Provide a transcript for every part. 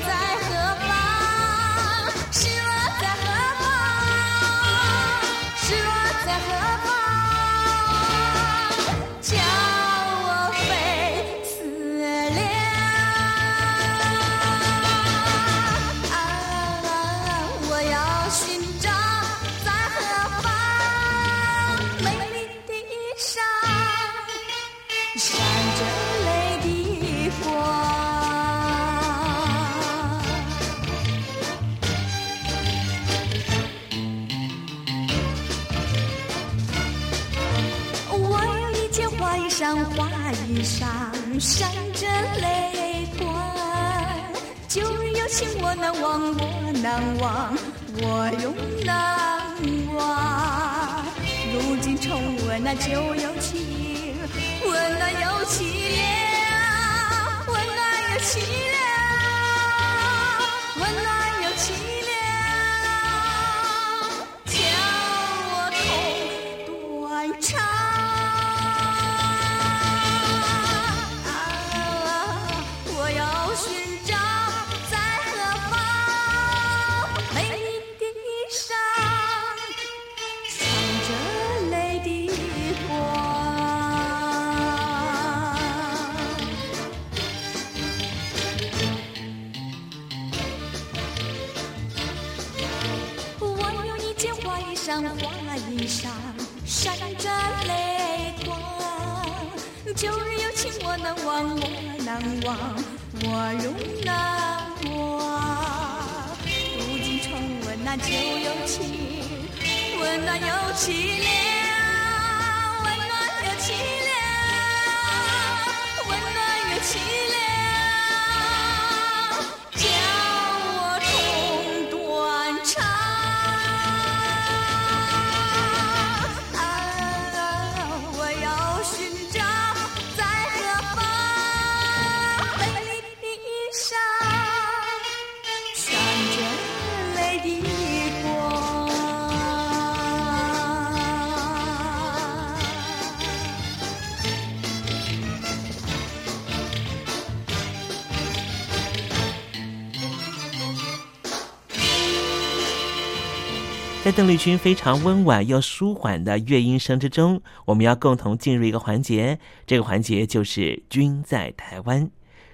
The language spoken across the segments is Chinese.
在何难忘，我难忘，我永难忘。如今重温那旧友情，温暖又凄凉，温暖又凄凉旧日友情我难忘，我难忘，我如难忘。如今重温那旧友情，温暖友情邓丽君非常温婉又舒缓的乐音声之中，我们要共同进入一个环节，这个环节就是“君在台湾”。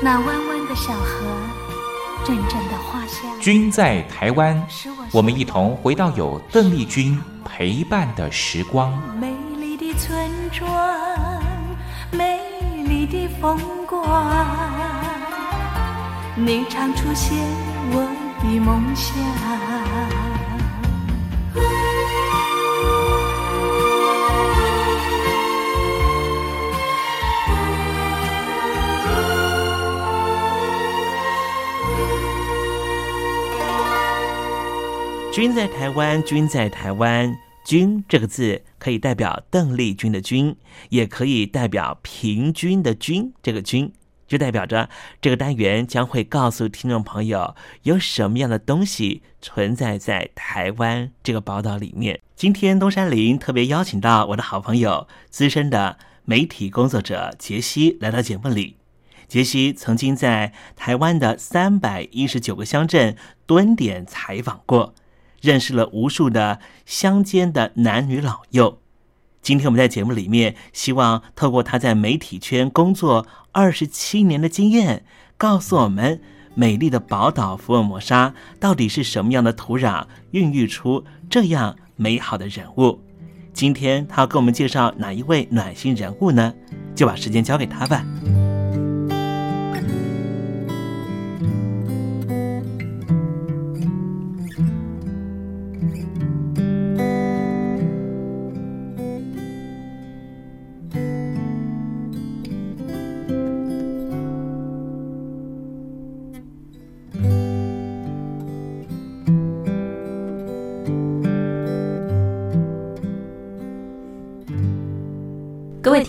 那弯弯的小河，阵阵的花香。君在台湾，我们一同回到有邓丽君陪伴的时光。美丽的村庄，美丽的风光，你常出现我的梦乡。君在台湾，君在台湾，君这个字可以代表邓丽君的君，也可以代表平均的均。这个均就代表着这个单元将会告诉听众朋友有什么样的东西存在在台湾这个宝岛里面。今天东山林特别邀请到我的好朋友资深的媒体工作者杰西来到节目里。杰西曾经在台湾的三百一十九个乡镇蹲点采访过，认识了无数的乡间的男女老幼。今天我们在节目里面，希望透过他在媒体圈工作二十七年的经验，告诉我们美丽的宝岛福尔摩沙到底是什么样的土壤，孕育出这样美好的人物。今天他要给我们介绍哪一位暖心人物呢？就把时间交给他吧。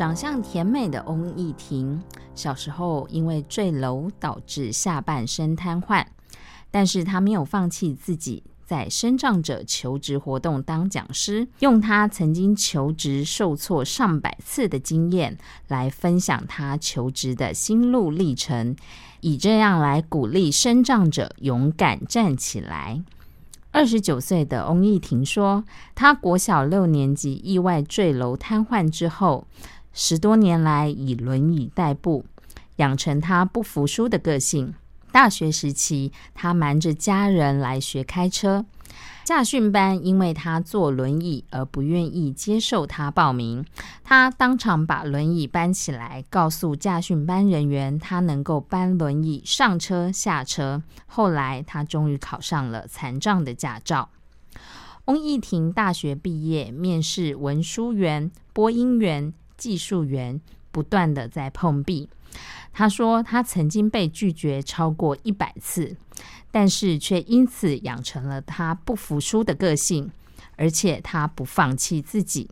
长相甜美的翁艺婷，小时候因为坠楼导致下半身瘫痪，但是她没有放弃自己在身障者求职活动当讲师，用她曾经求职受挫上百次的经验来分享她求职的心路历程，以这样来鼓励身障者勇敢站起来。二十九岁的翁艺婷说，她国小六年级意外坠楼瘫痪之后。十多年来以轮椅代步，养成他不服输的个性。大学时期，他瞒着家人来学开车。驾训班因为他坐轮椅而不愿意接受他报名，他当场把轮椅搬起来，告诉驾训班人员他能够搬轮椅上车下车。后来，他终于考上了残障的驾照。翁义婷大学毕业，面试文书员、播音员。技术员不断的在碰壁。他说，他曾经被拒绝超过一百次，但是却因此养成了他不服输的个性，而且他不放弃自己。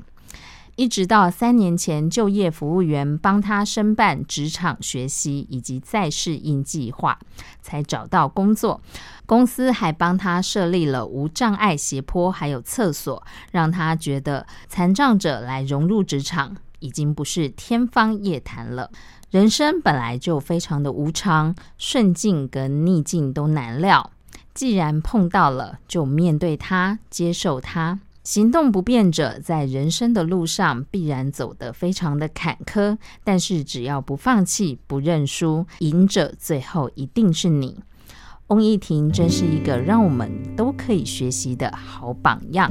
一直到三年前，就业服务员帮他申办职场学习以及再适应计划，才找到工作。公司还帮他设立了无障碍斜坡，还有厕所，让他觉得残障者来融入职场。已经不是天方夜谭了。人生本来就非常的无常，顺境跟逆境都难料。既然碰到了，就面对它，接受它。行动不便者在人生的路上必然走得非常的坎坷，但是只要不放弃、不认输，赢者最后一定是你。翁一婷真是一个让我们都可以学习的好榜样。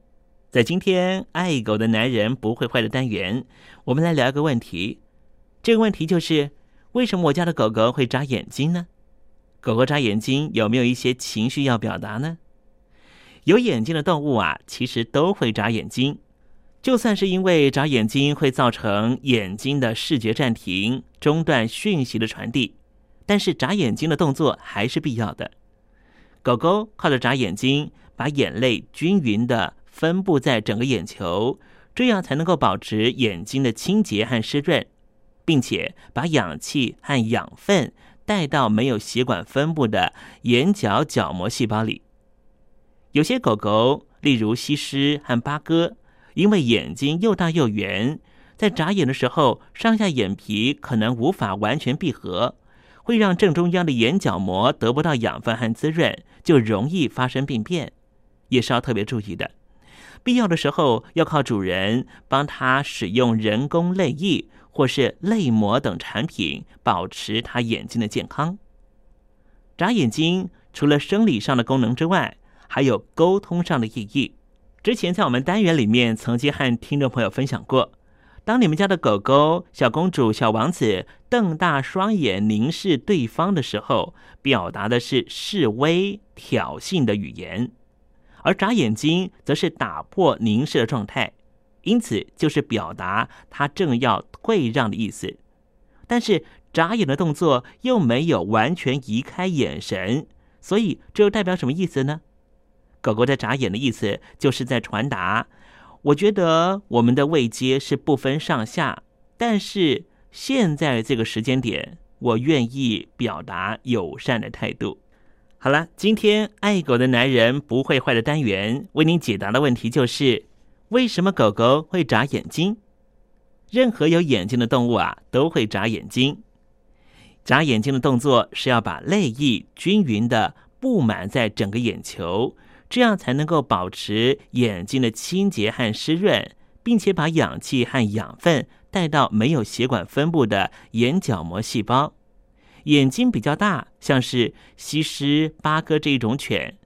在今天爱狗的男人不会坏的单元，我们来聊一个问题。这个问题就是：为什么我家的狗狗会眨眼睛呢？狗狗眨眼睛有没有一些情绪要表达呢？有眼睛的动物啊，其实都会眨眼睛。就算是因为眨眼睛会造成眼睛的视觉暂停，中断讯息的传递，但是眨眼睛的动作还是必要的。狗狗靠着眨眼睛，把眼泪均匀的分布在整个眼球，这样才能够保持眼睛的清洁和湿润，并且把氧气和养分带到没有血管分布的眼角角膜细胞里。有些狗狗，例如西施和八哥。因为眼睛又大又圆，在眨眼的时候，上下眼皮可能无法完全闭合，会让正中央的眼角膜得不到养分和滋润，就容易发生病变，也是要特别注意的。必要的时候，要靠主人帮他使用人工泪液或是泪膜等产品，保持他眼睛的健康。眨眼睛除了生理上的功能之外，还有沟通上的意义。之前在我们单元里面曾经和听众朋友分享过，当你们家的狗狗小公主、小王子瞪大双眼凝视对方的时候，表达的是示威、挑衅的语言；而眨眼睛则是打破凝视的状态，因此就是表达它正要退让的意思。但是眨眼的动作又没有完全移开眼神，所以这又代表什么意思呢？狗狗在眨眼的意思，就是在传达：我觉得我们的位阶是不分上下，但是现在这个时间点，我愿意表达友善的态度。好了，今天爱狗的男人不会坏的单元为您解答的问题就是：为什么狗狗会眨眼睛？任何有眼睛的动物啊，都会眨眼睛。眨眼睛的动作是要把泪液均匀的布满在整个眼球。这样才能够保持眼睛的清洁和湿润，并且把氧气和养分带到没有血管分布的眼角膜细胞。眼睛比较大，像是西施、八哥这种犬，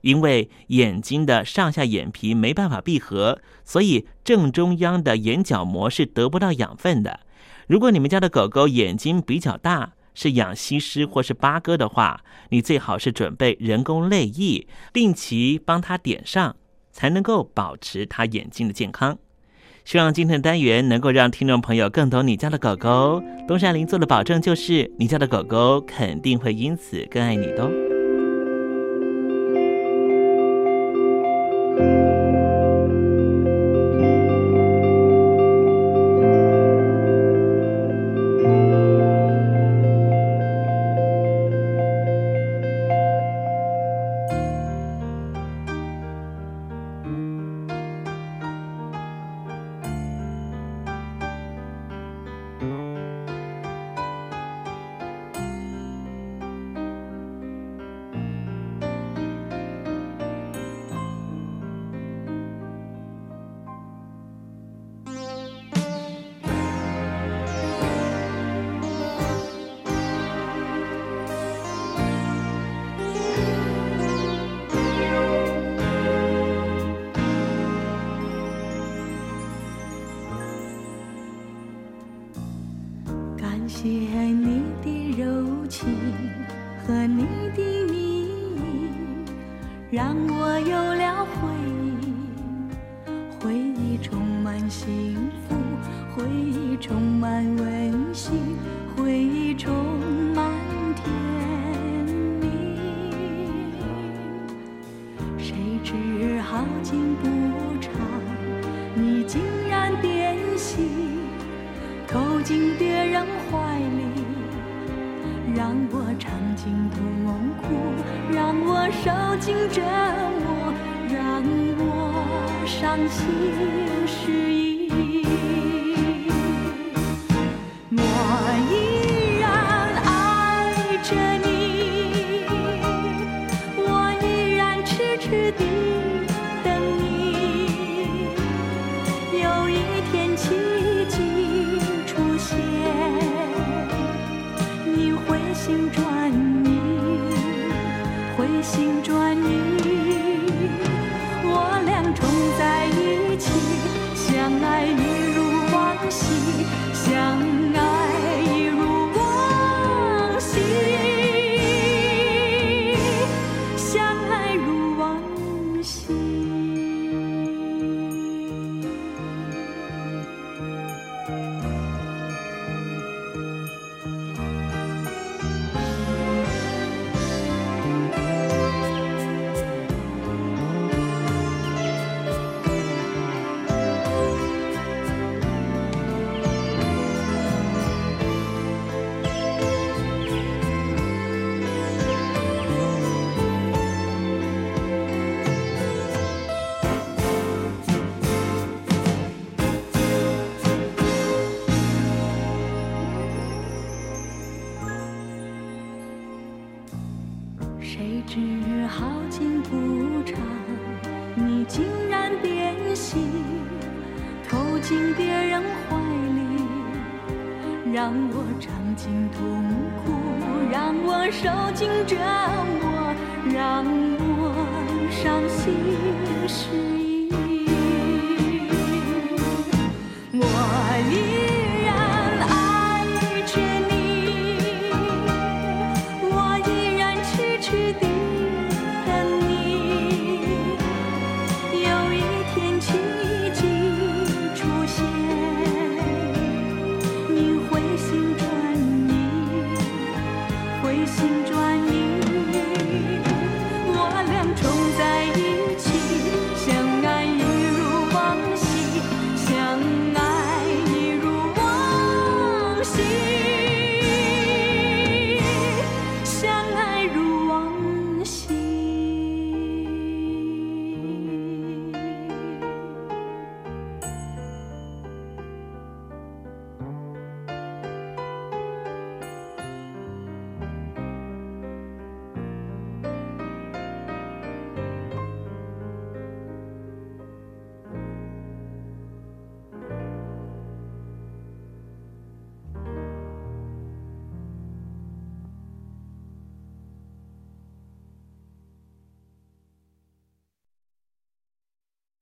因为眼睛的上下眼皮没办法闭合，所以正中央的眼角膜是得不到养分的。如果你们家的狗狗眼睛比较大，是养西施或是八哥的话，你最好是准备人工泪液，定期帮它点上，才能够保持它眼睛的健康。希望今天的单元能够让听众朋友更懂你家的狗狗。东山林做的保证就是，你家的狗狗肯定会因此更爱你的。借你的柔情和你的蜜意，让我有了回忆，回忆充满幸福，回忆充满温馨，然痴